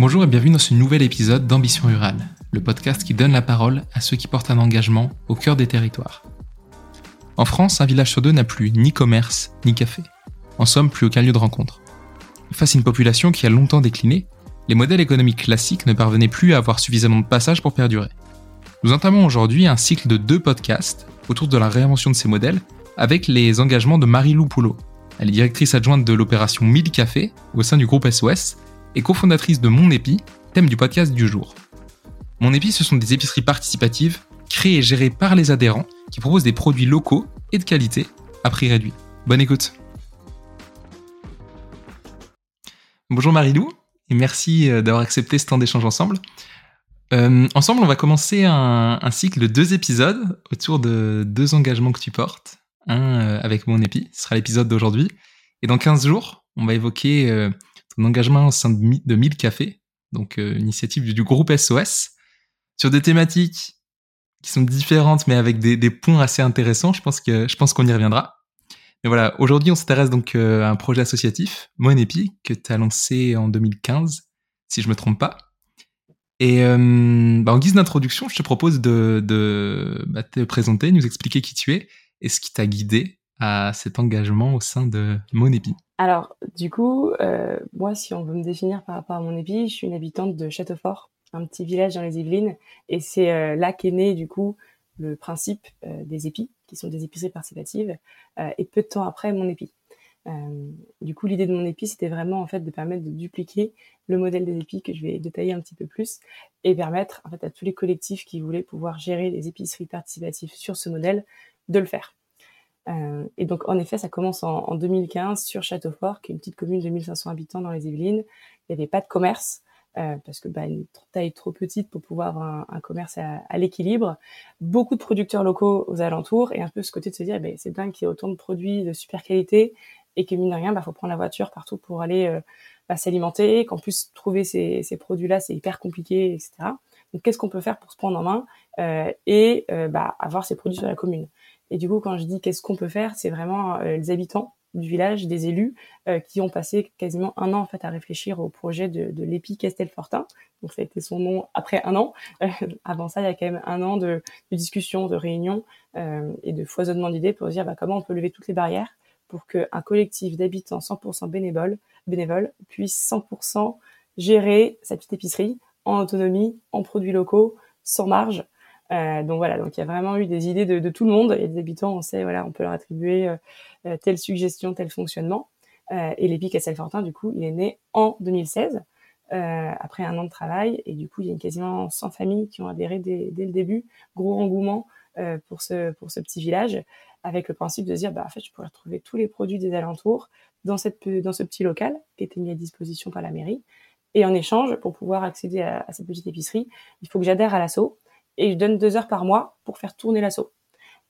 Bonjour et bienvenue dans ce nouvel épisode d'Ambition Rurale, le podcast qui donne la parole à ceux qui portent un engagement au cœur des territoires. En France, un village sur deux n'a plus ni commerce ni café. En somme, plus aucun lieu de rencontre. Face à une population qui a longtemps décliné, les modèles économiques classiques ne parvenaient plus à avoir suffisamment de passages pour perdurer. Nous entamons aujourd'hui un cycle de deux podcasts autour de la réinvention de ces modèles avec les engagements de Marie-Lou Poulot. Elle est directrice adjointe de l'opération 1000 Café au sein du groupe SOS et cofondatrice de Mon Épi, thème du podcast du jour. Mon Épi, ce sont des épiceries participatives créées et gérées par les adhérents qui proposent des produits locaux et de qualité à prix réduit. Bonne écoute. Bonjour Marilou et merci euh, d'avoir accepté ce temps d'échange ensemble. Euh, ensemble, on va commencer un, cycle de deux épisodes autour de deux engagements que tu portes. Un euh, avec mon épi, ce sera l'épisode d'aujourd'hui. Et dans 15 jours, on va évoquer ton engagement au sein de, de 1000 Cafés, donc euh, initiative du, groupe SOS, sur des thématiques qui sont différentes mais avec des, des points assez intéressants. Je pense que je pense qu'on y reviendra. Mais voilà, aujourd'hui on s'intéresse donc euh, à un projet associatif, Monepi, que tu as lancé en 2015, si je me trompe pas. Et euh, bah en guise d'introduction, je te propose de, de bah, te présenter, nous expliquer qui tu es et ce qui t'a guidé à cet engagement au sein de Monepi. Alors, du coup, euh, moi, si on veut me définir par rapport à mon épi, je suis une habitante de Châteaufort, un petit village dans les Yvelines, et c'est euh, là qu'est né, du coup, le principe euh, des épis, qui sont des épiceries participatives, et peu de temps après, mon épi. du coup, l'idée de mon épi, c'était vraiment, en fait, de permettre de dupliquer le modèle des épis que je vais détailler un petit peu plus, et permettre, en fait, à tous les collectifs qui voulaient pouvoir gérer des épiceries participatives sur ce modèle, de le faire. Euh, et donc, en effet, ça commence en, 2015 sur Châteaufort, qui est une petite commune de 1500 habitants dans les Yvelines. Il n'y avait pas de commerce, euh, parce que bah, une taille trop petite pour pouvoir avoir un, commerce à, l'équilibre. Beaucoup de producteurs locaux aux alentours, et un peu ce côté de se dire, eh ben, c'est dingue qu'il y ait autant de produits de super qualité, et que mine de rien, il bah, faut prendre la voiture partout pour aller euh, bah, s'alimenter, qu'en plus trouver ces, produits-là, c'est hyper compliqué, etc. Donc, qu'est-ce qu'on peut faire pour se prendre en main et bah, avoir ces produits sur la commune? Et du coup, quand je dis qu'est-ce qu'on peut faire, c'est vraiment euh, les habitants du village, des élus, euh, qui ont passé quasiment un an en fait à réfléchir au projet de, l'épi Castelfortin. Donc ça a été son nom après un an. Euh, avant ça, il y a quand même un an de, de discussions, de réunions et de foisonnement d'idées pour dire bah, comment on peut lever toutes les barrières pour qu'un collectif d'habitants 100% bénévoles, bénévoles puisse 100% gérer sa petite épicerie en autonomie, en produits locaux, sans marge, euh, donc voilà, donc il y a vraiment eu des idées de, tout le monde. Et des habitants, on sait, voilà, on peut leur attribuer euh, euh telle suggestion, tel fonctionnement. Et l'EPIC à Selfortin, du coup, il est né en 2016, euh, après un an de travail. Et du coup, il y a quasiment 100 familles qui ont adhéré dès, le début. Gros engouement pour ce pour ce petit village, avec le principe de dire, bah en fait, je pourrais retrouver tous les produits des alentours dans cette dans ce petit local qui était mis à disposition par la mairie. Et en échange, pour pouvoir accéder à, à cette petite épicerie, il faut que j'adhère à l'assaut et je donne deux heures par mois pour faire tourner l'assaut.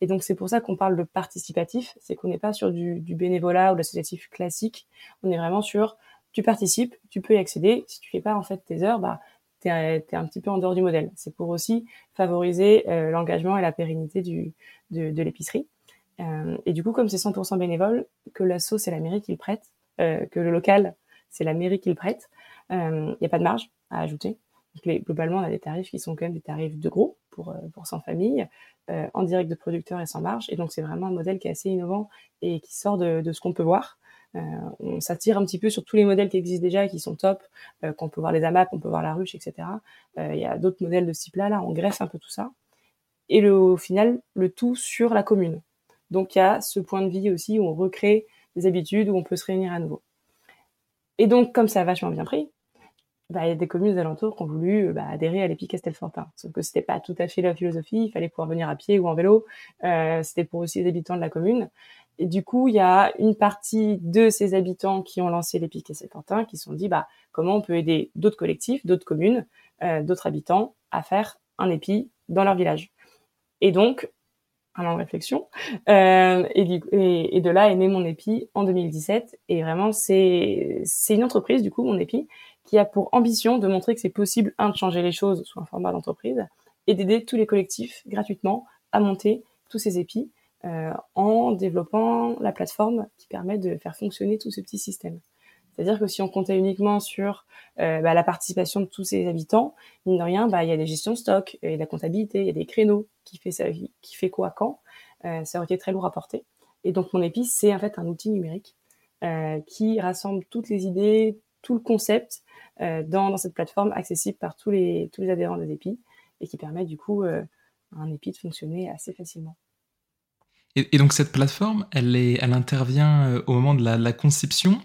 Et donc c'est pour ça qu'on parle de participatif, c'est qu'on n'est pas sur du, bénévolat ou l'associatif classique, on est vraiment sur tu participes, tu peux y accéder. Si tu fais pas en fait tes heures, bah t'es es un petit peu en dehors du modèle. C'est pour aussi favoriser euh, l'engagement et la pérennité du, de, l'épicerie. Euh, et du coup, comme c'est 100% bénévole, que l'assaut c'est la mairie qui le prête, euh, que le local c'est la mairie qui le prête, il n'y a pas de marge à ajouter. Donc, globalement, on a des tarifs qui sont quand même des tarifs de gros pour, euh, pour 100 familles, euh, en direct de producteurs et sans marge. Et donc, c'est vraiment un modèle qui est assez innovant et qui sort de, de ce qu'on peut voir. Euh, on s'attire un petit peu sur tous les modèles qui existent déjà et qui sont top, qu'on peut voir les AMAP, on peut voir la ruche, etc. Il y a d'autres modèles de ce type-là, là, on greffe un peu tout ça. Et le, au final, le tout sur la commune. Donc, il y a ce point de vie aussi où on recrée des habitudes, où on peut se réunir à nouveau. Et donc, comme ça a vachement bien pris, bah, des communes alentours qui ont voulu euh, bah, adhérer à l'EPIC Castelfortin. Sauf que c'était pas tout à fait la philosophie, il fallait pouvoir venir à pied ou en vélo, euh, c'était pour aussi les habitants de la commune. Et du coup, il y a une partie de ces habitants qui ont lancé l'EPIC Castelfortin qui se sont dit, bah, comment on peut aider d'autres collectifs, d'autres communes, euh, d'autres habitants à faire un épi dans leur village. Et donc, un an de réflexion. Et, et, de là est né mon épi en 2017. Et vraiment, c'est une entreprise du coup, mon épi, qui a pour ambition de montrer que c'est possible, un, de changer les choses sous un format d'entreprise, et d'aider tous les collectifs gratuitement à monter tous ces épis euh, en développant la plateforme qui permet de faire fonctionner tous ces petits systèmes. C'est-à-dire que si on comptait uniquement sur euh, bah, la participation de tous ces habitants, mine de rien, bah, il y a des gestions de stock, il y a la comptabilité, il y a des créneaux qui fait, ça, qui fait quoi quand. Euh, ça aurait été très lourd à porter. Et donc mon épice, c'est en fait un outil numérique euh, qui rassemble toutes les idées, tout le concept euh, dans, cette plateforme accessible par tous les, tous les adhérents des épis et qui permet du coup euh, à un épi de fonctionner assez facilement. Et, donc cette plateforme, elle, intervient euh, au moment de la, conception,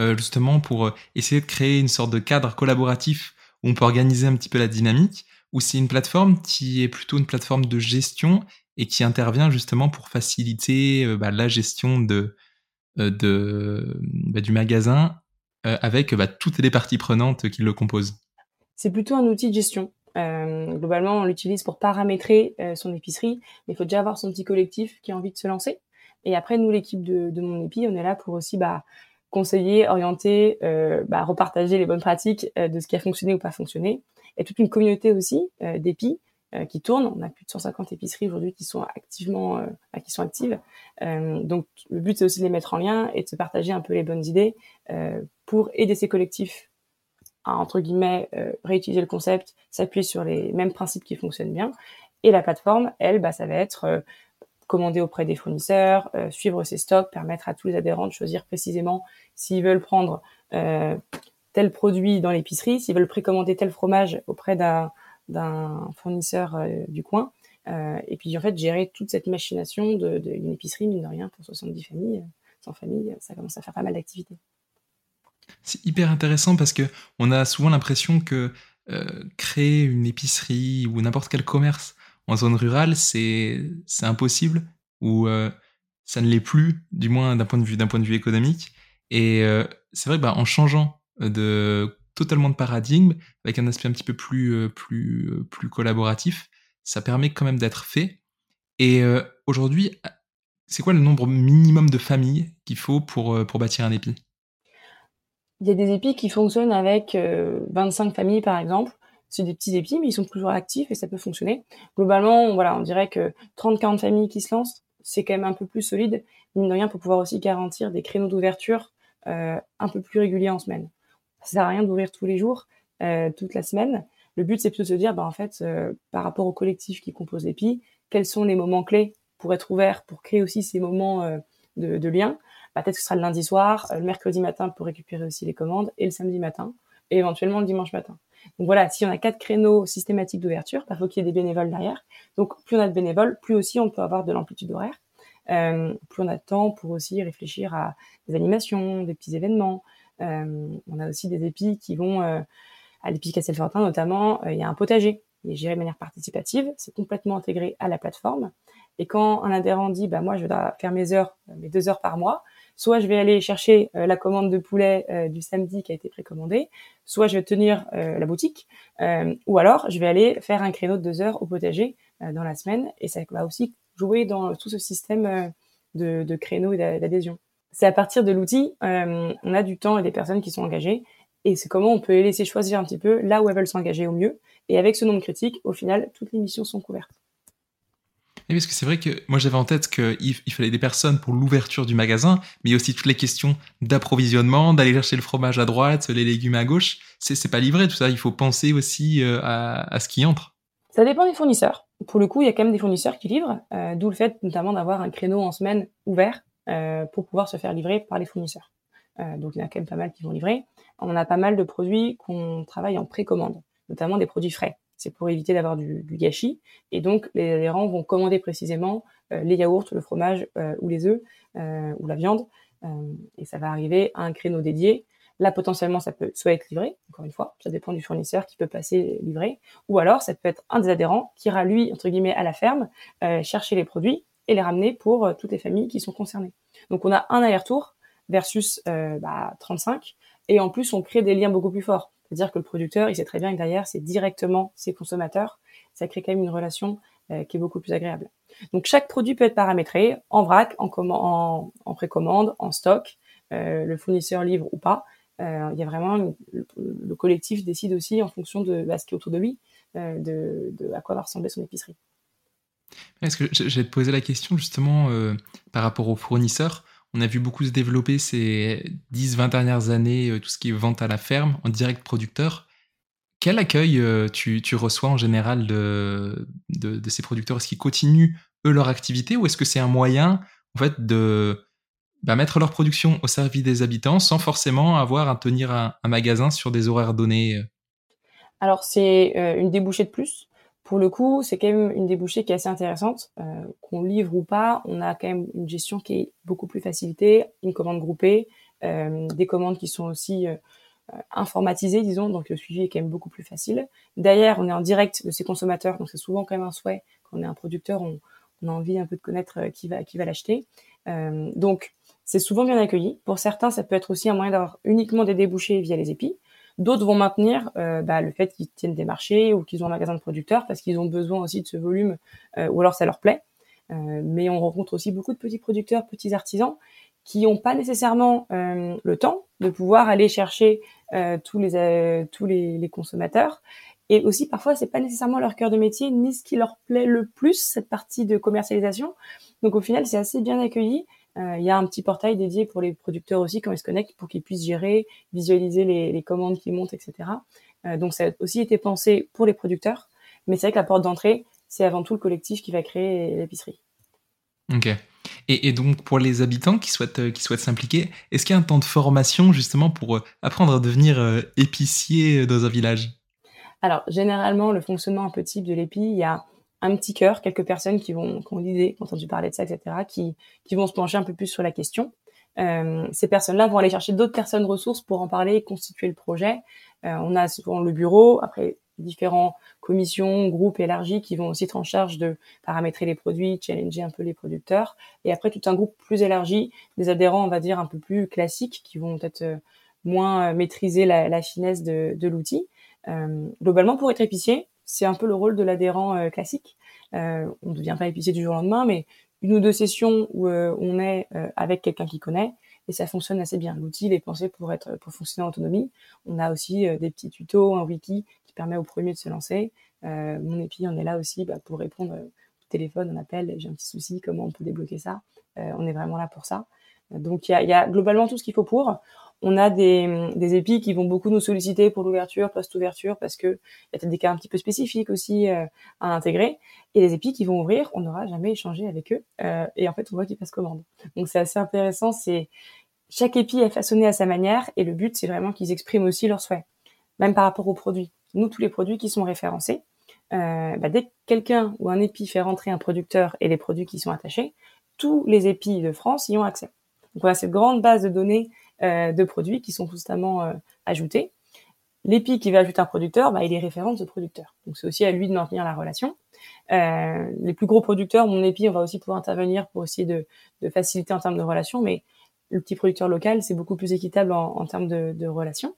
euh, justement pour essayer de créer une sorte de cadre collaboratif où on peut organiser un petit peu la dynamique, ou c'est une plateforme qui est plutôt une plateforme de gestion et qui intervient justement pour faciliter bah, la gestion de, bah, du magasin avec bah, toutes les parties prenantes qui le composent C'est plutôt un outil de gestion. Euh, globalement, on l'utilise pour paramétrer euh, son épicerie, mais il faut déjà avoir son petit collectif qui a envie de se lancer. Et après, nous, l'équipe de, mon épi, on est là pour aussi bah, conseiller, orienter, euh, bah, repartager les bonnes pratiques euh, de ce qui a fonctionné ou pas fonctionné. Et toute une communauté aussi euh, d'épis qui tourne. On a plus de 150 épiceries aujourd'hui qui sont activement, qui sont actives. donc, le but c'est aussi de les mettre en lien et de se partager un peu les bonnes idées pour aider ces collectifs à, entre guillemets, euh, réutiliser le concept, s'appuyer sur les mêmes principes qui fonctionnent bien. Et la plateforme, elle, bah, ça va être euh, commander auprès des fournisseurs, euh, suivre ses stocks, permettre à tous les adhérents de choisir précisément s'ils veulent prendre tel produit dans l'épicerie, s'ils veulent précommander tel fromage auprès d'un d'un fournisseur du coin. et puis en fait gérer toute cette machination d'une épicerie, mine de rien, pour 70 familles, sans famille, ça commence à faire pas mal d'activités. C'est hyper intéressant parce que on a souvent l'impression que euh, créer une épicerie ou n'importe quel commerce en zone rurale, c'est impossible ou euh, ça ne l'est plus, du moins d'un point de vue point de vue économique. Et euh, c'est vrai bah, changeant de totalement de paradigme, avec un aspect un petit peu plus euh, plus euh, plus collaboratif, ça permet quand même d'être fait. Et euh, aujourd'hui, c'est quoi le nombre minimum de familles qu'il faut pour pour bâtir un épi? Il y a des épis qui fonctionnent avec euh, 25 familles, par exemple. C'est des petits épis, mais ils sont toujours actifs et ça peut fonctionner. Globalement, voilà, on dirait que 30-40 familles qui se lancent, c'est quand même un peu plus solide, mine de rien, pour pouvoir aussi garantir des créneaux d'ouverture un peu plus réguliers en semaine. Ça sert à rien d'ouvrir tous les jours, euh, toute la semaine. Le but, c'est plutôt de se dire, bah, en fait, euh, par rapport au collectif qui compose l'EPI, quels sont les moments clés pour être ouvert, pour créer aussi ces moments euh, de, lien? Bah, peut-être que ce sera le lundi soir, le mercredi matin pour récupérer aussi les commandes, et le samedi matin, et éventuellement le dimanche matin. Donc voilà, si on a quatre créneaux systématiques d'ouverture, il bah, faut qu'il y ait des bénévoles derrière. Donc plus on a de bénévoles, plus aussi on peut avoir de l'amplitude horaire. Plus on a de temps pour aussi réfléchir à des animations, des petits événements. Euh, on a aussi des épis qui vont euh, à l'épi Castelfortin notamment. Euh, il y a un potager, il est géré de manière participative, c'est complètement intégré à la plateforme. Et quand un adhérent dit bah moi je dois faire mes heures, mes deux heures par mois, soit je vais aller chercher euh, la commande de poulet euh, du samedi qui a été précommandée, soit je vais tenir euh, la boutique, ou alors je vais aller faire un créneau de deux heures au potager dans la semaine, et ça va aussi jouer dans tout ce système de, de créneaux et d'adhésion. C'est à partir de l'outil, on a du temps et des personnes qui sont engagées, et c'est comment on peut les laisser choisir un petit peu là où elles veulent s'engager au mieux. Et avec ce nombre critique, au final, toutes les missions sont couvertes. Oui, parce que c'est vrai que moi j'avais en tête qu'il il fallait des personnes pour l'ouverture du magasin, mais il y a aussi toutes les questions d'approvisionnement, d'aller chercher le fromage à droite, les légumes à gauche. C'est pas livré tout ça, il faut penser aussi euh, à, à, ce qui entre. Ça dépend des fournisseurs. Pour le coup, il y a quand même des fournisseurs qui livrent, euh, d'où le fait notamment d'avoir un créneau en semaine ouvert euh, pour pouvoir se faire livrer par les fournisseurs. Euh, donc il y en a quand même pas mal qui vont livrer. On a pas mal de produits qu'on travaille en précommande, notamment des produits frais c'est pour éviter d'avoir du, gâchis. Et donc, les adhérents vont commander précisément euh, les yaourts, le fromage euh, ou les œufs euh, ou la viande. Euh, et ça va arriver à un créneau dédié. Là, potentiellement, ça peut soit être livré, encore une fois, ça dépend du fournisseur qui peut passer livré, ou alors ça peut être un des adhérents qui ira, lui, entre guillemets, à la ferme, euh, chercher les produits et les ramener pour toutes les familles qui sont concernées. Donc, on a un aller-retour versus bah, 35, et en plus, on crée des liens beaucoup plus forts. C'est-à-dire que le producteur, il sait très bien que derrière, c'est directement ses consommateurs. Ça crée quand même une relation euh, qui est beaucoup plus agréable. Donc chaque produit peut être paramétré en vrac, en, en, précommande, en stock, euh, le fournisseur livre ou pas. Euh, il y a vraiment le, le, collectif décide aussi en fonction de bah, ce qui est autour de lui, euh, de, de, à quoi va ressembler son épicerie. Est-ce que te poser la question justement euh, par rapport aux fournisseurs. On a vu beaucoup se développer ces 10-20 dernières années, tout ce qui est vente à la ferme, en direct producteur. Quel accueil tu, reçois en général de, de, ces producteurs? Est-ce qu'ils continuent, eux, leur activité ou est-ce que c'est un moyen, en fait, de bah, mettre leur production au service des habitants sans forcément avoir à tenir un, magasin sur des horaires donnés? Alors, c'est une débouchée de plus pour le coup, c'est quand même une débouchée qui est assez intéressante. Euh, qu'on livre ou pas, on a quand même une gestion qui est beaucoup plus facilitée, une commande groupée, euh, des commandes qui sont aussi euh, informatisées, disons, donc le suivi est quand même beaucoup plus facile. D'ailleurs, on est en direct de ces consommateurs, donc c'est souvent quand même un souhait. Quand on est un producteur, on, on a envie un peu de connaître qui va, qui va l'acheter. donc, c'est souvent bien accueilli. Pour certains, ça peut être aussi un moyen d'avoir uniquement des débouchés via les épis. D'autres vont maintenir euh, bah, le fait qu'ils tiennent des marchés ou qu'ils ont un magasin de producteurs parce qu'ils ont besoin aussi de ce volume euh, ou alors ça leur plaît. Euh, mais on rencontre aussi beaucoup de petits producteurs, petits artisans qui n'ont pas nécessairement le temps de pouvoir aller chercher tous les tous les, les, consommateurs et aussi parfois c'est pas nécessairement leur cœur de métier ni ce qui leur plaît le plus cette partie de commercialisation donc au final c'est assez bien accueilli euh, il y a un petit portail dédié pour les producteurs aussi quand ils se connectent pour qu'ils puissent gérer, visualiser les, commandes qui montent, etc. Euh, donc ça a aussi été pensé pour les producteurs, mais c'est vrai que la porte d'entrée, c'est avant tout le collectif qui va créer l'épicerie. Ok. Et, donc pour les habitants qui souhaitent euh, qui souhaitent s'impliquer, est-ce qu'il y a un temps de formation justement pour apprendre à devenir épicier dans un village? Alors généralement le fonctionnement un peu type de l'épi, il y a un petit cœur, quelques personnes qui vont qui ont l'idée, entendu parler de ça, etc., qui, qui vont se pencher un peu plus sur la question. Euh, ces personnes-là vont aller chercher d'autres personnes ressources pour en parler et constituer le projet. Euh, on a souvent le bureau, après différents commissions, groupes élargis qui vont aussi être en charge de paramétrer les produits, challenger un peu les producteurs. Et après, tout un groupe plus élargi, des adhérents, on va dire, un peu plus classiques, qui vont peut-être euh, moins maîtriser la, finesse de, de l'outil. globalement, pour être épicier, c'est un peu le rôle de l'adhérent euh, classique. Euh, on ne devient pas épicier du jour au lendemain, mais une ou deux sessions où euh, on est avec quelqu'un qui connaît et ça fonctionne assez bien. L'outil est pensé pour être pour fonctionner en autonomie. On a aussi des petits tutos, un wiki qui permet au premier de se lancer. mon épi, on est là aussi bah, pour répondre au téléphone, on appelle, j'ai un petit souci, comment on peut débloquer ça? on est vraiment là pour ça. Donc il y a, y a, globalement tout ce qu'il faut pour. On a des, épis qui vont beaucoup nous solliciter pour l'ouverture, post-ouverture, parce que il y a peut-être des cas un petit peu spécifiques aussi euh, à intégrer. Et les épis qui vont ouvrir, on n'aura jamais échangé avec eux. Euh, et en fait, on voit qu'ils passent commande. Donc c'est assez intéressant. C'est chaque épi est façonné à sa manière, et le but c'est vraiment qu'ils expriment aussi leurs souhaits, même par rapport aux produits. Nous, tous les produits qui sont référencés, euh, bah, dès que quelqu'un ou un épi fait rentrer un producteur et les produits qui sont attachés, tous les épis de France y ont accès. Donc on a cette grande base de données de produits qui sont constamment euh, ajoutés. L'épi qui va ajouter un producteur, bah, il est référent de ce producteur. Donc c'est aussi à lui de maintenir la relation. Euh, les plus gros producteurs, mon épi, on va aussi pouvoir intervenir pour essayer de, faciliter en termes de relations, mais le petit producteur local, c'est beaucoup plus équitable en, termes de, relations.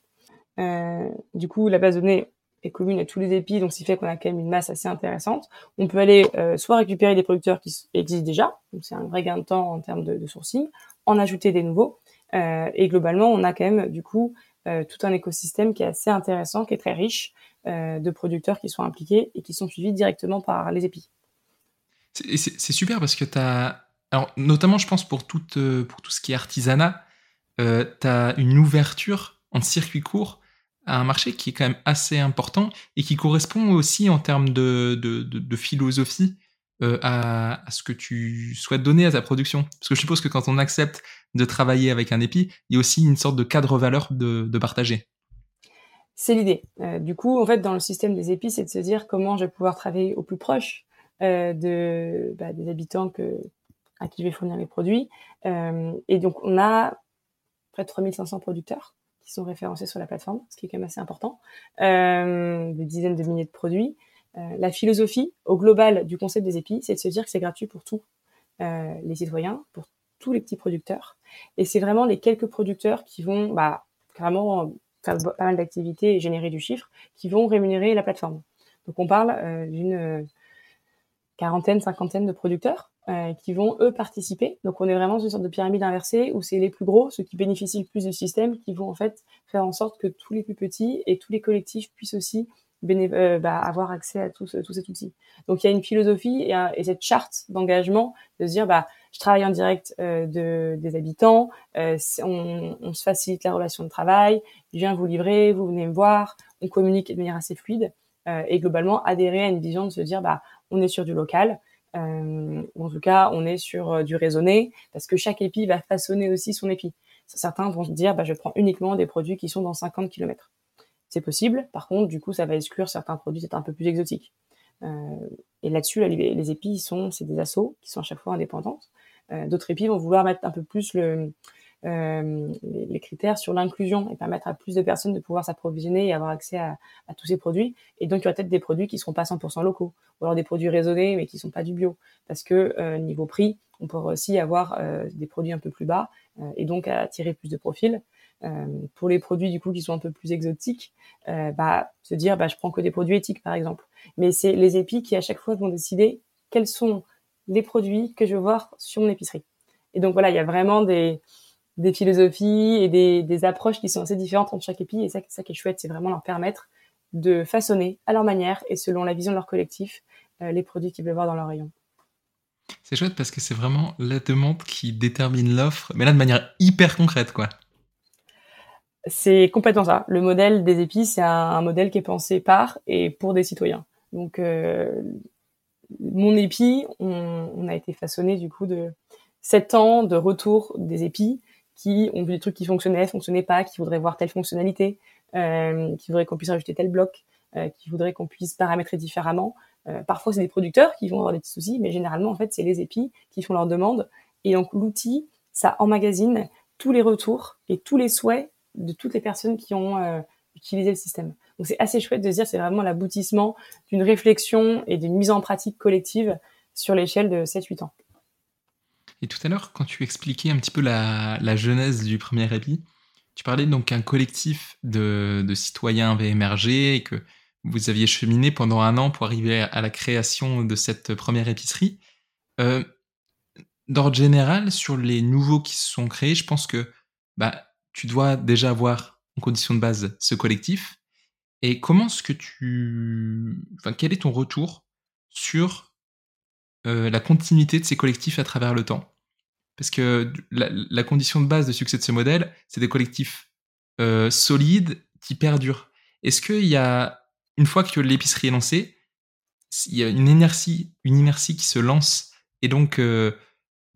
Euh, du coup, la base de données est commune à tous les épis, donc ce qui fait qu'on a quand même une masse assez intéressante. On peut aller euh, soit récupérer des producteurs qui existent déjà, donc c'est un vrai gain de temps en termes de, sourcing, en ajouter des nouveaux, euh, et globalement, on a quand même du coup euh, tout un écosystème qui est assez intéressant, qui est très riche euh, de producteurs qui sont impliqués et qui sont suivis directement par les épis. C'est super parce que tu as, alors, notamment je pense pour tout, pour tout ce qui est artisanat, euh, tu as une ouverture en circuit court à un marché qui est quand même assez important et qui correspond aussi en termes de, de philosophie euh, à, ce que tu souhaites donner à ta production Parce que je suppose que quand on accepte de travailler avec un épi, il y a aussi une sorte de cadre valeur de, partager. C'est l'idée. Euh, du coup, en fait, dans le système des épis, c'est de se dire comment je vais pouvoir travailler au plus proche euh, bah, des habitants à qui je vais fournir les produits. Et donc, on a près de 3500 producteurs qui sont référencés sur la plateforme, ce qui est quand même assez important, des dizaines de milliers de produits. Euh, la philosophie au global du concept des épis, c'est de se dire que c'est gratuit pour tous euh, les citoyens, pour tous les petits producteurs. Et c'est vraiment les quelques producteurs qui vont bah, vraiment faire pas mal d'activités et générer du chiffre, qui vont rémunérer la plateforme. Donc on parle euh, d'une quarantaine, cinquantaine de producteurs euh, qui vont eux participer. Donc on est vraiment dans une sorte de pyramide inversée où c'est les plus gros, ceux qui bénéficient le plus du système, qui vont en fait faire en sorte que tous les plus petits et tous les collectifs puissent aussi euh, bah, avoir accès à tous, tous cet outil. Donc il y a une philosophie et, et cette charte d'engagement de se dire bah je travaille en direct de, des habitants, on, on, se facilite la relation de travail, je viens vous livrer, vous venez me voir, on communique de manière assez fluide et globalement adhérer à une vision de se dire bah on est sur du local, euh, ou en tout cas on est sur du raisonné parce que chaque épi va façonner aussi son épi. Certains vont se dire bah je prends uniquement des produits qui sont dans 50 km. C'est possible. Par contre, du coup, ça va exclure certains produits peut-être un peu plus exotiques. Euh, et là-dessus, les, épis, sont, c'est des assos qui sont à chaque fois indépendantes. Euh, d'autres épis vont vouloir mettre un peu plus euh, les, critères sur l'inclusion et permettre à plus de personnes de pouvoir s'approvisionner et avoir accès à, tous ces produits. Et donc, il y aura peut-être des produits qui seront pas 100% locaux, ou alors des produits raisonnés mais qui sont pas du bio, parce que niveau prix, on pourra aussi avoir des produits un peu plus bas et donc attirer plus de profils. Euh, pour les produits du coup qui sont un peu plus exotiques, euh, bah, se dire bah, je prends que des produits éthiques par exemple. Mais c'est les épis qui à chaque fois vont décider quels sont les produits que je veux voir sur mon épicerie. Et donc voilà, il y a vraiment des, des philosophies et des, des, approches qui sont assez différentes entre chaque épi. Et ça, ça qui est chouette, c'est vraiment leur permettre de façonner à leur manière et selon la vision de leur collectif euh, les produits qu'ils veulent voir dans leur rayon. C'est chouette parce que c'est vraiment la demande qui détermine l'offre, mais là de manière hyper concrète, quoi. C'est complètement ça. Le modèle des épices, c'est un, modèle qui est pensé par et pour des citoyens. Donc, euh, mon épi, on, a été façonné du coup de sept ans de retour des épis qui ont vu des trucs qui fonctionnaient, fonctionnaient pas, qui voudraient voir telle fonctionnalité, euh, qui voudraient qu'on puisse rajouter tel bloc, euh, qui voudraient qu'on puisse paramétrer différemment. parfois, c'est des producteurs qui vont avoir des soucis, mais généralement, en fait, c'est les épis qui font leurs demandes. Et donc, l'outil, ça emmagasine tous les retours et tous les souhaits de toutes les personnes qui ont euh, utilisé le système. Donc c'est assez chouette de se dire c'est vraiment l'aboutissement d'une réflexion et d'une mise en pratique collective sur l'échelle de 7-8 ans. Et tout à l'heure, quand tu expliquais un petit peu la, genèse du premier épi, tu parlais donc qu'un collectif de, de, citoyens avait émergé et que vous aviez cheminé pendant un an pour arriver à la création de cette première épicerie. Euh, D'ordre général, sur les nouveaux qui se sont créés, je pense que bah, tu dois déjà avoir en condition de base ce collectif. Et comment est-ce que tu... Enfin, quel est ton retour sur euh, la continuité de ces collectifs à travers le temps? Parce que la, condition de base de succès de ce modèle, c'est des collectifs euh, solides qui perdurent. Est-ce qu'il y a, une fois que l'épicerie est lancée, il y a une inertie, une inertie qui se lance et donc euh,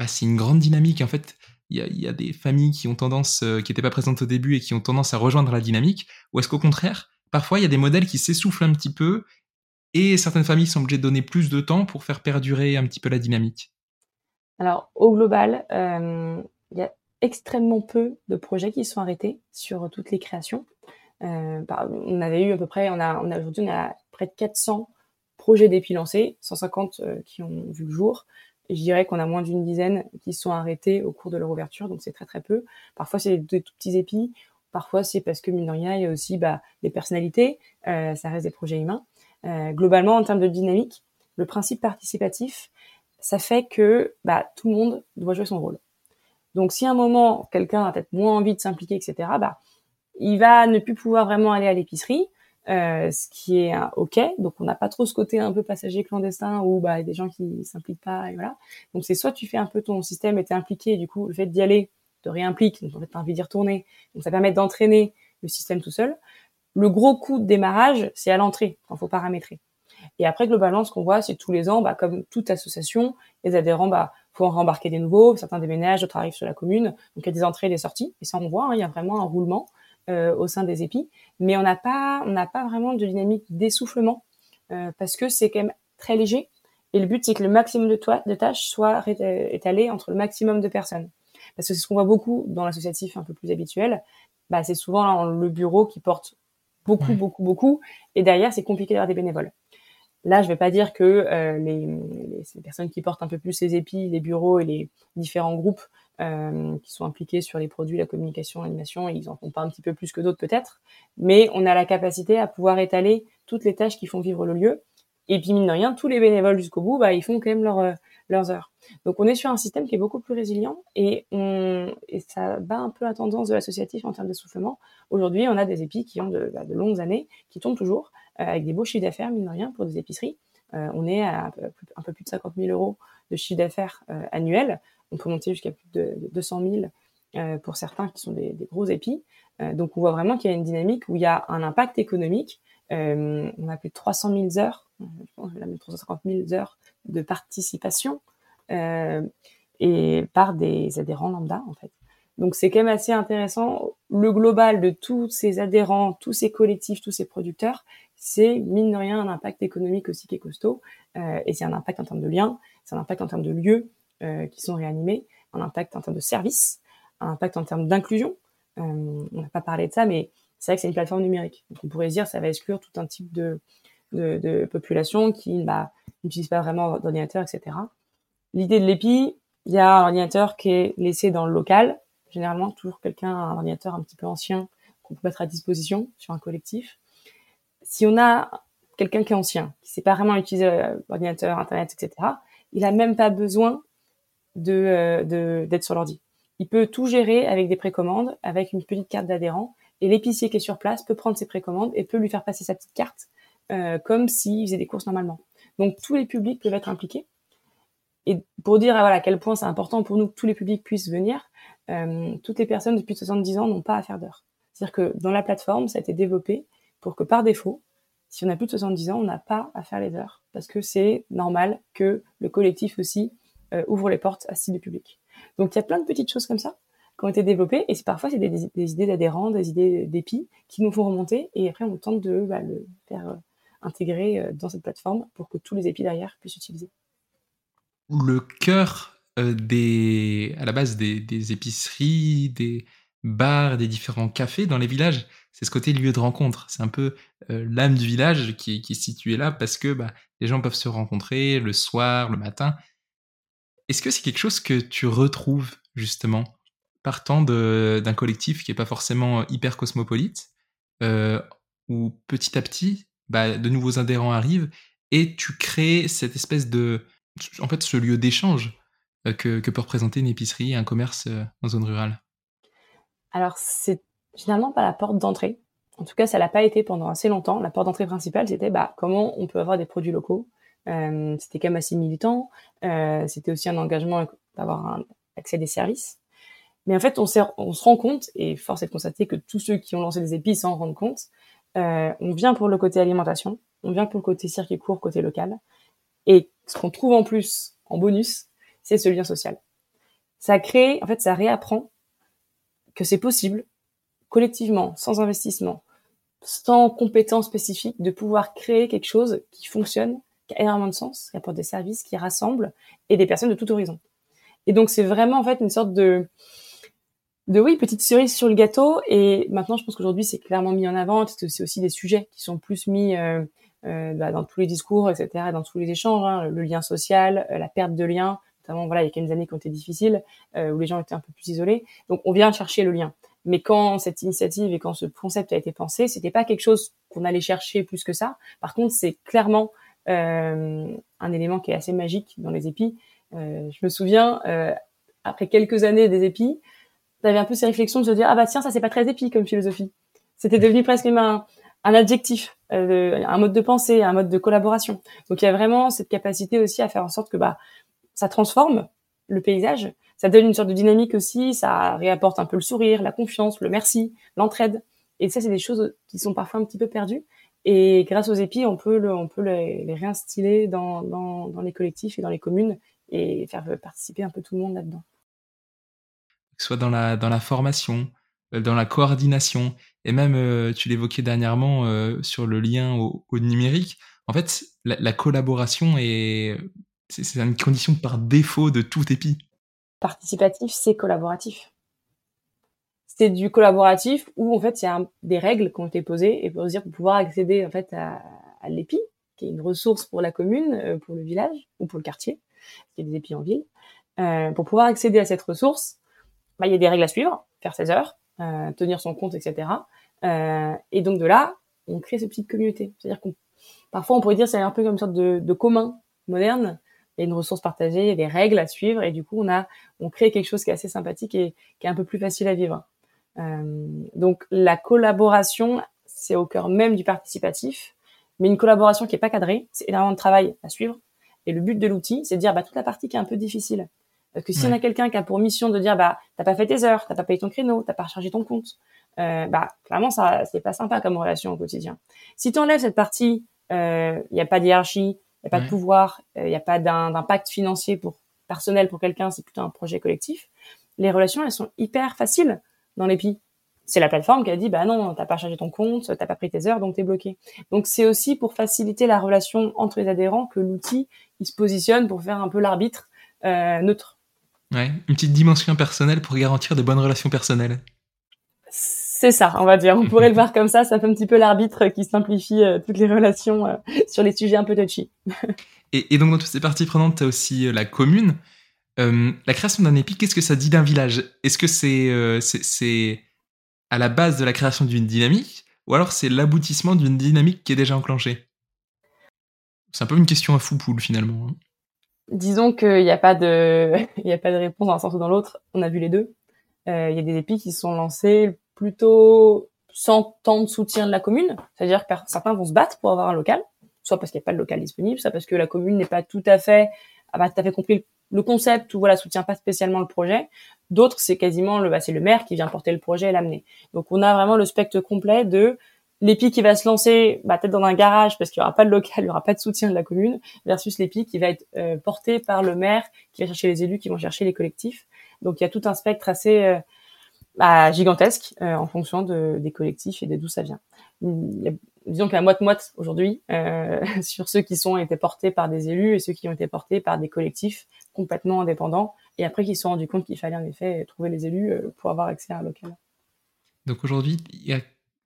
bah, c'est une grande dynamique. En fait, il y a, des familles qui ont tendance, euh, qui n'étaient pas présentes au début et qui ont tendance à rejoindre la dynamique, ou est-ce qu'au contraire, parfois il y a des modèles qui s'essoufflent un petit peu et certaines familles sont obligées de donner plus de temps pour faire perdurer un petit peu la dynamique? Alors au global, euh, il y a extrêmement peu de projets qui sont arrêtés sur toutes les créations. Euh, on avait eu à peu près, on a, aujourd'hui près de 400 projets d'épis lancés, 150 qui ont vu le jour je dirais qu'on a moins d'une dizaine qui sont arrêtés au cours de leur ouverture, donc c'est très très peu. Parfois c'est des tout petits épis, parfois c'est parce que mine de rien il y a aussi bah, des personnalités, euh, ça reste des projets humains. Euh, globalement en termes de dynamique, le principe participatif, ça fait que bah, tout le monde doit jouer son rôle. Donc si à un moment quelqu'un a peut-être moins envie de s'impliquer, etc., bah, il va ne plus pouvoir vraiment aller à l'épicerie. Euh, ce qui est ok. Donc on n'a pas trop ce côté un peu passager clandestin où bah, il y a des gens qui s'impliquent pas et voilà. Donc c'est soit tu fais un peu ton système et t'es impliqué, du coup le fait d'y aller te réimplique, donc en fait t'as envie d'y retourner, donc ça permet d'entraîner le système tout seul. Le gros coup de démarrage, c'est à l'entrée, il faut paramétrer. Et après, globalement, ce qu'on voit, c'est tous les ans, bah, comme toute association, les adhérents, bah, faut en rembarquer des nouveaux, certains déménagent, d'autres arrivent sur la commune, donc il y a des entrées et des sorties, et ça on voit, hein, il y a vraiment un roulement. Euh, au sein des épis, mais on n'a pas, on n'a pas vraiment de dynamique d'essoufflement euh, parce que c'est quand même très léger. Et le but, c'est que le maximum de, de tâches soit étalé entre le maximum de personnes. Parce que c'est ce qu'on voit beaucoup dans l'associatif un peu plus habituel. Bah, c'est souvent le bureau qui porte beaucoup, beaucoup, beaucoup. Et derrière, c'est compliqué d'avoir des bénévoles. Là, je vais pas dire que euh, les, les, personnes qui portent un peu plus les épis, les bureaux et les différents groupes euh, qui sont impliqués sur les produits, la communication, l'animation, ils en font pas un petit peu plus que d'autres peut-être, mais on a la capacité à pouvoir étaler toutes les tâches qui font vivre le lieu. Et puis mine de rien, tous les bénévoles jusqu'au bout, bah, ils font quand même euh, leurs heures. Donc on est sur un système qui est beaucoup plus résilient et, ça bat un peu la tendance de l'associatif en termes d'essoufflement. Aujourd'hui, on a des épis qui ont de, bah, longues années, qui tombent toujours, euh, avec des beaux chiffres d'affaires, mine de rien, pour des épiceries. on est à un peu, plus de 50 000 euros de chiffre d'affaires annuel. On peut monter jusqu'à plus de, 200 000 pour certains qui sont des, gros épis. donc on voit vraiment qu'il y a une dynamique où il y a un impact économique. on a plus de 300 000 heures, je pense 350 000 heures de participation et par des adhérents lambda en fait. Donc c'est quand même assez intéressant. Le global de tous ces adhérents, tous ces collectifs, tous ces producteurs, c'est mine de rien un impact économique aussi qui est costaud. Euh, et c'est un impact en termes de liens, c'est un impact en termes de lieux euh, qui sont réanimés, un impact en termes de services, un impact en termes d'inclusion. Euh, on n'a pas parlé de ça, mais c'est vrai que c'est une plateforme numérique. Donc on pourrait se dire ça va exclure tout un type de, population qui bah, n'utilise pas vraiment d'ordinateur, etc. L'idée de l'EPI, il y a un ordinateur qui est laissé dans le local, généralement toujours quelqu'un un ordinateur un petit peu ancien qu'on peut mettre à disposition sur un collectif. Si on a quelqu'un qui est ancien, qui sait pas vraiment utiliser l'ordinateur, internet, etc., il a même pas besoin de euh, d'être sur l'ordi. Il peut tout gérer avec des précommandes, avec une petite carte d'adhérent, et l'épicier qui est sur place peut prendre ses précommandes et peut lui faire passer sa petite carte euh, comme s'il faisait des courses normalement. Donc tous les publics peuvent être impliqués. Et pour dire à quel point c'est important pour nous que tous les publics puissent venir, euh, toutes les personnes depuis 70 ans n'ont pas à faire d'heures. C'est-à-dire que dans la plateforme, ça a été développé pour que par défaut, si on a plus de 70 ans, on n'a pas à faire les heures. Parce que c'est normal que le collectif aussi euh, ouvre les portes à cible public. Donc il y a plein de petites choses comme ça qui ont été développées et parfois c'est des, idées d'adhérents, des idées d'épis qui nous font remonter et après on tente de bah, le faire euh, intégrer dans cette plateforme pour que tous les épis derrière puissent utiliser. Le cœur euh, à la base des, épiceries, des bars, des différents cafés dans les villages. C'est ce côté lieu de rencontre. C'est un peu euh, l'âme du village qui, est située là parce que bah, les gens peuvent se rencontrer le soir, le matin. Est-ce que c'est quelque chose que tu retrouves justement partant d'un collectif qui n'est pas forcément hyper cosmopolite, euh, où petit à petit, bah, de nouveaux adhérents arrivent et tu crées cette espèce de, en fait, ce lieu d'échange euh, que, peut représenter une épicerie, un commerce euh, en zone rurale? Alors, c'est finalement pas la porte d'entrée. En tout cas, ça l'a pas été pendant assez longtemps. La porte d'entrée principale, c'était bah, comment on peut avoir des produits locaux. Euh, c'était quand même assez militant. c'était aussi un engagement d'avoir accès à des services. Mais en fait, on, se rend compte, et force est de constater que tous ceux qui ont lancé des épices s'en rendent compte, on vient pour le côté alimentation, on vient pour le côté circuit court, côté local. Et ce qu'on trouve en plus, en bonus, c'est ce lien social. Ça crée, en fait, ça réapprend que c'est possible, collectivement, sans investissement, sans compétences spécifiques, de pouvoir créer quelque chose qui fonctionne, qui a énormément de sens, qui apporte des services, qui rassemble, et des personnes de tout horizon. Et donc, c'est vraiment, en fait, une sorte de, de oui, petite cerise sur le gâteau. Et maintenant, je pense qu'aujourd'hui, c'est clairement mis en avant. C'est aussi des sujets qui sont plus mis euh, euh, bah, dans tous les discours, etc., dans tous les échanges. Hein, le lien social, euh, la perte de lien, notamment voilà, il y a quelques années qui ont été difficiles, euh, où les gens étaient un peu plus isolés. Donc on vient chercher le lien. Mais quand cette initiative et quand ce concept a été pensé, c'était pas quelque chose qu'on allait chercher plus que ça. Par contre, c'est clairement euh, un élément qui est assez magique dans les épis. Euh, je me souviens, après quelques années des épis, j'avais un peu ces réflexions de se dire ah bah tiens ça c'est pas très épi comme philosophie. C'était devenu presque un, un adjectif, un mode de pensée, un mode de collaboration. Donc il y a vraiment cette capacité aussi à faire en sorte que bah ça transforme le paysage, ça donne une sorte de dynamique aussi, ça réapporte un peu le sourire, la confiance, le merci, l'entraide. Et ça, c'est des choses qui sont parfois un petit peu perdues. Et grâce aux épis, on peut, les, les réinstiller dans, les collectifs et dans les communes et faire participer un peu tout le monde là-dedans. Soit dans la, dans la formation, euh, dans la coordination, et même, euh, tu l'évoquais dernièrement euh, sur le lien au, numérique. En fait, la collaboration est c'est une condition par défaut de tout épi. Participatif, c'est collaboratif. C'est du collaboratif où en fait il y a des règles qui ont été posées et pour dire pour pouvoir accéder en fait à, l'épi, qui est une ressource pour la commune, euh, pour le village ou pour le quartier, il y a des épis en ville. Euh, pour pouvoir accéder à cette ressource, bah, il y a des règles à suivre, faire ses heures, euh, tenir son compte, etc. et donc de là, on crée cette petite communauté. C'est-à-dire qu'on parfois on pourrait dire c'est un peu comme une sorte de commun moderne il y a une ressource partagée, il y a des règles à suivre, et du coup, on a, on crée quelque chose qui est assez sympathique et qui est un peu plus facile à vivre. Euh, donc, la collaboration, c'est au cœur même du participatif, mais une collaboration qui est pas cadrée, c'est énormément de travail à suivre, Et le but de l'outil, c'est de dire bah, toute la partie qui est un peu difficile. Parce que si on a quelqu'un qui a pour mission de dire bah t'as pas fait tes heures, t'as pas payé ton créneau, t'as pas rechargé ton compte, euh, bah clairement ça c'est pas sympa comme relation au quotidien. Si tu enlèves cette partie, il euh, y a pas de hiérarchie, il y a pas de pouvoir, il euh, y a pas d'impact financier pour personnel pour quelqu'un, c'est plutôt un projet collectif. Les relations elles sont hyper faciles dans l'épi. C'est la plateforme qui a dit bah non t'as pas chargé ton compte, t'as pas pris tes heures donc t'es bloqué. Donc c'est aussi pour faciliter la relation entre les adhérents que l'outil il se positionne pour faire un peu l'arbitre euh, neutre. Ouais, une petite dimension personnelle pour garantir de bonnes relations personnelles. C'est ça, on va dire. On pourrait le voir comme ça. Ça fait un petit peu l'arbitre qui simplifie euh, toutes les relations euh, sur les sujets un peu touchy. et, et, donc, dans toutes ces parties prenantes, tu as aussi euh, la commune. la création d'un épi, qu'est-ce que ça dit d'un village? Est-ce que c'est c'est à la base de la création d'une dynamique ou alors c'est l'aboutissement d'une dynamique qui est déjà enclenchée? C'est un peu une question à fou poule finalement. Hein disons qu'il n'y a pas de, y a pas de réponse dans un sens ou dans l'autre. On a vu les deux. Il y a des épis qui sont lancés plutôt sans tant de soutien de la commune. C'est-à-dire que certains vont se battre pour avoir un local, soit parce qu'il n'y a pas de local disponible, soit parce que la commune n'est pas tout à fait, a pas tout à fait compris le concept ou voilà soutient pas spécialement le projet. D'autres, c'est quasiment le, bah, c'est le maire qui vient porter le projet et l'amener. Donc on a vraiment le spectre complet de l'épi qui va se lancer bah, peut-être dans un garage parce qu'il y aura pas de local, il y aura pas de soutien de la commune, versus l'épi qui va être euh, porté par le maire, qui va chercher les élus, qui vont chercher les collectifs. Donc il y a tout un spectre assez euh, bah, gigantesque euh, en fonction de, des collectifs et de d'où ça vient. Il y a, disons qu'il y a moite-moite aujourd'hui sur ceux qui sont été portés par des élus et ceux qui ont été portés par des collectifs complètement indépendants et après qui se sont rendus compte qu'il fallait en effet trouver les élus pour avoir accès à un local. Donc aujourd'hui, il y a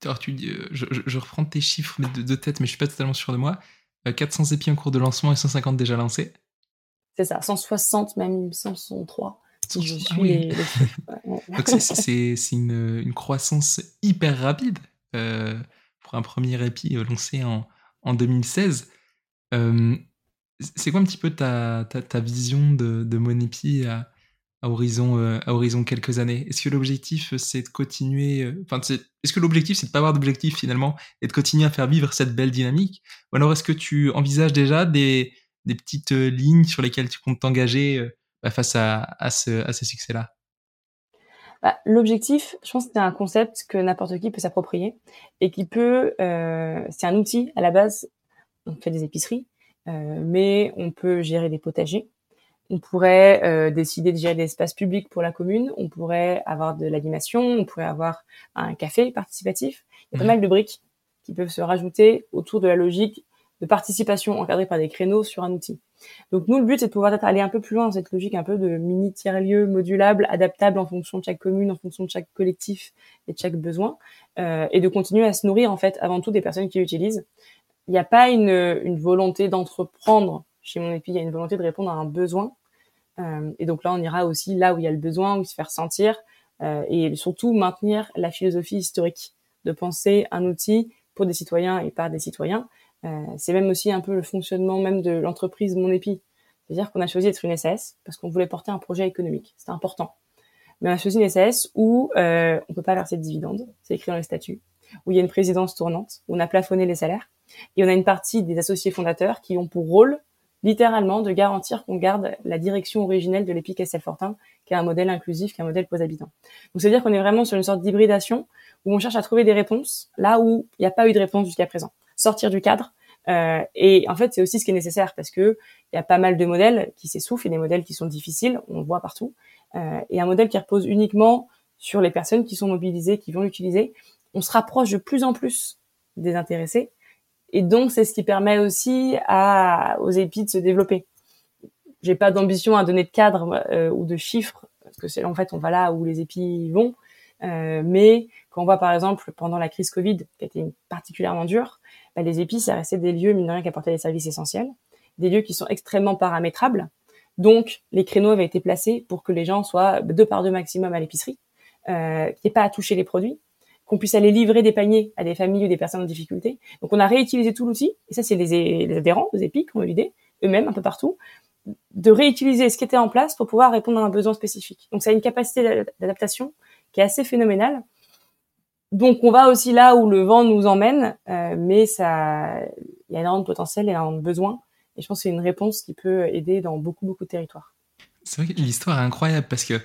alors tu, euh, je, je, reprends tes chiffres de, tête, mais je suis pas totalement sûr de moi. 400 euh, épis en cours de lancement et 150 déjà lancés. C'est ça, 160 même, 163. Les, Donc c'est une, une, croissance hyper rapide euh, pour un premier épi lancé en, en 2016. c'est quoi un petit peu ta, ta, ta vision de, de mon épi à, à horizon, euh, à horizon quelques années? Est-ce que l'objectif, euh, c'est de continuer. Euh, enfin, est-ce que l'objectif, c'est de pas avoir d'objectif finalement et de continuer à faire vivre cette belle dynamique? Ou alors est-ce que tu envisages déjà des, des petites lignes sur lesquelles tu comptes t'engager bah, face à, à, ce, à succès-là bah, L'objectif, je pense que c'est un concept que n'importe qui peut s'approprier et qui peut. c'est un outil à la base. On fait des épiceries, mais on peut gérer des potagers on pourrait euh, décider de gérer des espaces publics pour la commune, on pourrait avoir de l'animation, on pourrait avoir un café participatif. Il y a pas mhm. mal de briques qui peuvent se rajouter autour de la logique de participation encadrée par des créneaux sur un outil. Donc nous, le but, c'est de pouvoir aller un peu plus loin dans cette logique un peu de mini tiers-lieu modulable, adaptable en fonction de chaque commune, en fonction de chaque collectif et de chaque besoin, euh, et de continuer à se nourrir en fait avant tout des personnes qui l'utilisent. Il n'y a pas une, une volonté d'entreprendre chez mon épi, il y a une volonté de répondre à un besoin. Euh, et donc là, on ira aussi là où il y a le besoin, où il se faire sentir, euh, et surtout maintenir la philosophie historique de penser un outil pour des citoyens et par des citoyens. Euh, c'est même aussi un peu le fonctionnement même de l'entreprise Mon Épi. C'est-à-dire qu'on a choisi d'être une SAS parce qu'on voulait porter un projet économique. C'était important. Mais on a choisi une SAS où euh, on peut pas verser de dividendes, c'est écrit dans les statuts, où il y a une présidence tournante, où on a plafonné les salaires, et on a une partie des associés fondateurs qui ont pour rôle littéralement de garantir qu'on garde la direction originelle de l'EPIC Fortin, qui est un modèle inclusif, qui est un modèle pose-habitant. Donc c'est-à-dire qu'on est vraiment sur une sorte d'hybridation où on cherche à trouver des réponses là où il n'y a pas eu de réponse jusqu'à présent. Sortir du cadre. Euh, et en fait, c'est aussi ce qui est nécessaire parce que il y a pas mal de modèles qui s'essoufflent et des modèles qui sont difficiles, on le voit partout. Euh, et un modèle qui repose uniquement sur les personnes qui sont mobilisées, qui vont l'utiliser. On se rapproche de plus en plus des intéressés et donc, c'est ce qui permet aussi à, aux épis de se développer. J'ai pas d'ambition à donner de cadre euh, ou de chiffres, parce que c'est en fait, on va là où les épis vont. Euh, mais quand on voit par exemple pendant la crise Covid, qui a été particulièrement dure, bah, les épis, ça restait des lieux, mine de rien, qui apportaient des services essentiels, des lieux qui sont extrêmement paramétrables. Donc, les créneaux avaient été placés pour que les gens soient deux par deux maximum à l'épicerie, euh, qu'il pas à toucher les produits, qu'on puisse aller livrer des paniers à des familles ou des personnes en difficulté. Donc on a réutilisé tout l'outil, et ça c'est les, adhérents, les EPIC qui ont eu l'idée, eux-mêmes un peu partout, de réutiliser ce qui était en place pour pouvoir répondre à un besoin spécifique. Donc ça a une capacité d'adaptation qui est assez phénoménale. Donc on va aussi là où le vent nous emmène, euh, mais ça, il y a énormément de potentiel et énormément de besoins. Et je pense que c'est une réponse qui peut aider dans beaucoup, beaucoup de territoires. C'est vrai que l'histoire est incroyable parce que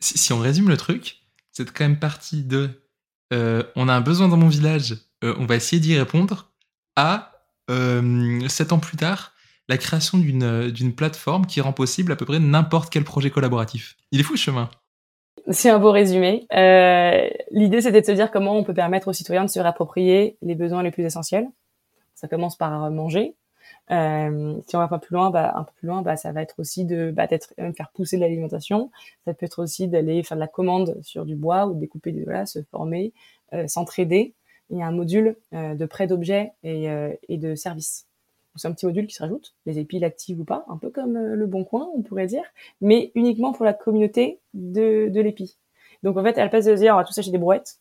si, on résume le truc, c'est quand même parti de euh, on a un besoin dans mon village, euh, on va essayer d'y répondre, à sept ans plus tard, la création d'une plateforme qui rend possible à peu près n'importe quel projet collaboratif. Il est fou ce chemin. C'est un beau résumé. L'idée, c'était de se dire comment on peut permettre aux citoyens de se réapproprier les besoins les plus essentiels. Ça commence par manger, euh, si on va pas plus loin, bah, un peu plus loin, bah, ça va être aussi de bah, euh, faire pousser de l'alimentation. Ça peut être aussi d'aller faire de la commande sur du bois ou découper des voilà, se former, euh, s'entraider. Il y a un module euh, de prêt d'objets et, euh, et de services. C'est un petit module qui se rajoute, les épis actives ou pas, un peu comme le Bon Coin, on pourrait dire, mais uniquement pour la communauté de, de l'épi. Donc en fait, elle passe de dire on va tous acheter des brouettes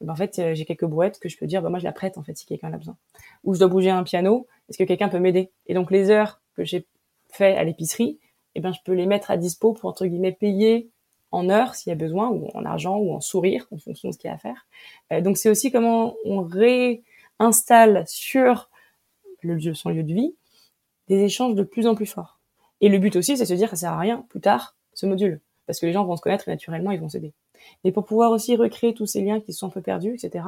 ben, en fait, euh, j'ai quelques brouettes que je peux dire, bah, moi, je la prête, en fait, si quelqu'un a besoin. Ou je dois bouger un piano, est-ce que quelqu'un peut m'aider? Et donc, les heures que j'ai fait à l'épicerie, eh ben, je peux les mettre à dispo pour, entre guillemets, payer en heures s'il y a besoin, ou en argent, ou en sourire, en fonction de ce qu'il y a à faire. Euh, donc, c'est aussi comment on réinstalle sur le lieu, son lieu de vie des échanges de plus en plus forts. Et le but aussi, c'est de se dire que ça sert à rien plus tard, ce module. Parce que les gens vont se connaître et naturellement, ils vont s'aider. Et pour pouvoir aussi recréer tous ces liens qui sont un peu perdus, etc.,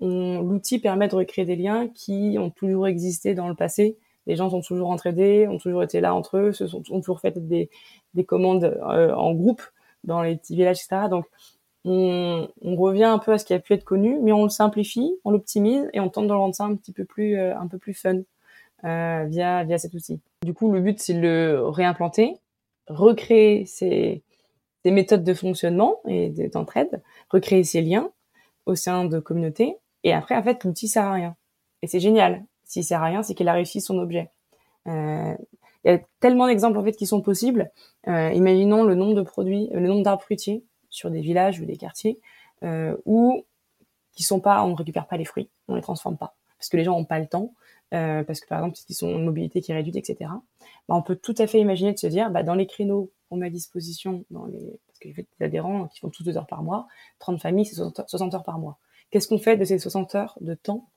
l'outil permet de recréer des liens qui ont toujours existé dans le passé. Les gens sont toujours entraidés, ont toujours été là entre eux, se sont, ont toujours fait des, des commandes euh, en groupe dans les petits villages, etc. Donc, on, on, revient un peu à ce qui a pu être connu, mais on le simplifie, on l'optimise et on tente de le rendre ça un petit peu plus, euh, un peu plus fun euh, via, via cet outil. Du coup, le but, c'est de le réimplanter, recréer ces, des méthodes de fonctionnement et d'entraide, recréer ces liens au sein de communautés. Et après, en fait, l'outil sert à rien. Et c'est génial. S'il sert à rien, c'est qu'il a réussi son objet. Euh, il y a tellement d'exemples en fait qui sont possibles. Euh, imaginons le nombre de produits, le nombre d'arbres fruitiers sur des villages ou des quartiers euh, où qui sont pas, on ne récupère pas les fruits, on les transforme pas parce que les gens n'ont pas le temps, euh, parce que par exemple, ils sont une mobilité qui est réduite, etc. Bah, on peut tout à fait imaginer de se dire, bah, dans les créneaux qu'on met à disposition, dans les, parce que j'ai des adhérents qui font tous deux heures par mois, 30 familles, c'est 60 heures par mois. Qu'est-ce qu'on fait de ces 60 heures de temps,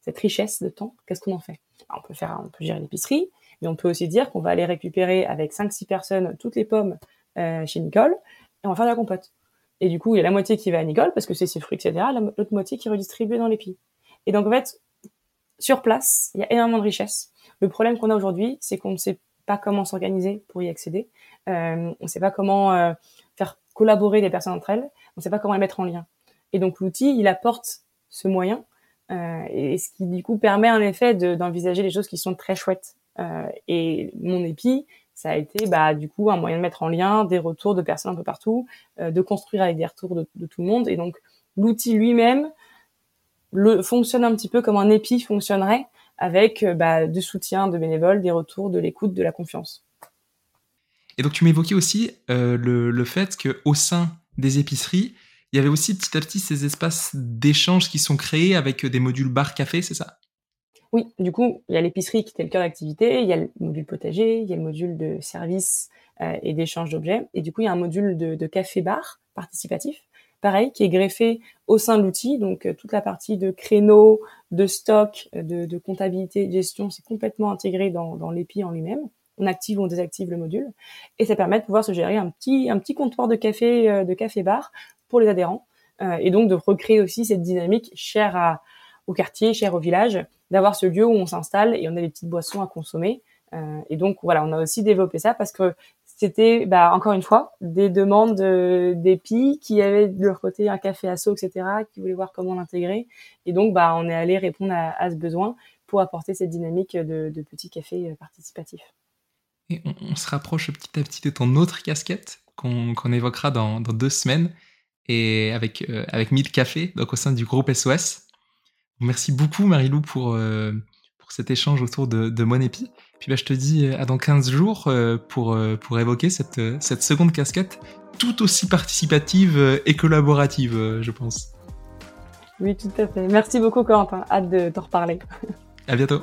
cette richesse de temps Qu'est-ce qu'on en fait? Bah, On peut faire, on peut gérer l'épicerie, mais on peut aussi dire qu'on va aller récupérer avec 5-6 personnes toutes les pommes euh, chez Nicole et on va faire de la compote. Et du coup, il y a la moitié qui va à Nicole parce que c'est ses fruits, etc. L'autre moitié qui est redistribuée dans l'épi. Et donc, en fait, sur place, il y a énormément de richesses. Le problème qu'on a aujourd'hui, c'est qu'on ne sait pas comment s'organiser pour y accéder. Euh, on ne sait pas comment euh, faire collaborer les personnes entre elles. On ne sait pas comment les mettre en lien. Et donc l'outil, il apporte ce moyen, euh, et ce qui du coup permet en effet d'envisager des choses qui sont très chouettes. Et mon épi, ça a été bah, du coup un moyen de mettre en lien des retours de personnes un peu partout, euh, de construire avec des retours de, tout le monde. Et donc l'outil lui-même le, fonctionne un petit peu comme un épi fonctionnerait avec euh, bah, du soutien de bénévoles, des retours, de l'écoute, de la confiance. Et donc tu m'évoquais aussi euh, le, le, fait qu'au sein des épiceries, il y avait aussi petit à petit ces espaces d'échange qui sont créés avec des modules bar-café, c'est ça? Oui, du coup, il y a l'épicerie qui était le cœur d'activité, il y a le module potager, il y a le module de service euh, et d'échange d'objets, et du coup, il y a un module de, café-bar participatif pareil, qui est greffé au sein de l'outil. Donc euh, toute la partie de créneau, de stock, euh, de, comptabilité, de gestion, c'est complètement intégré dans, dans l'EPI en lui-même. On active ou on désactive le module et ça permet de pouvoir se gérer un petit un petit comptoir de café euh, de café bar pour les adhérents et donc de recréer aussi cette dynamique chère à, au quartier, chère au village, d'avoir ce lieu où on s'installe et on a des petites boissons à consommer. et donc voilà, on a aussi développé ça parce que c'était bah, encore une fois des demandes d'épis qui avaient de leur côté un café asso, etc., qui voulaient voir comment l'intégrer. Et donc, bah, on est allé répondre à, ce besoin pour apporter cette dynamique de, de petits cafés euh, participatifs. Et on, se rapproche petit à petit de ton autre casquette qu'on évoquera dans, deux semaines et avec, euh, avec 1000 cafés, donc au sein du groupe SOS. Merci beaucoup Marilou pour, euh, pour cet échange autour de, de Monépi. Puis bah, je te dis euh, à dans 15 jours euh, pour, euh, pour évoquer cette, cette seconde casquette tout aussi participative et collaborative, je pense. Oui, tout à fait. Merci beaucoup, Corentin. Hâte de t'en reparler. À bientôt.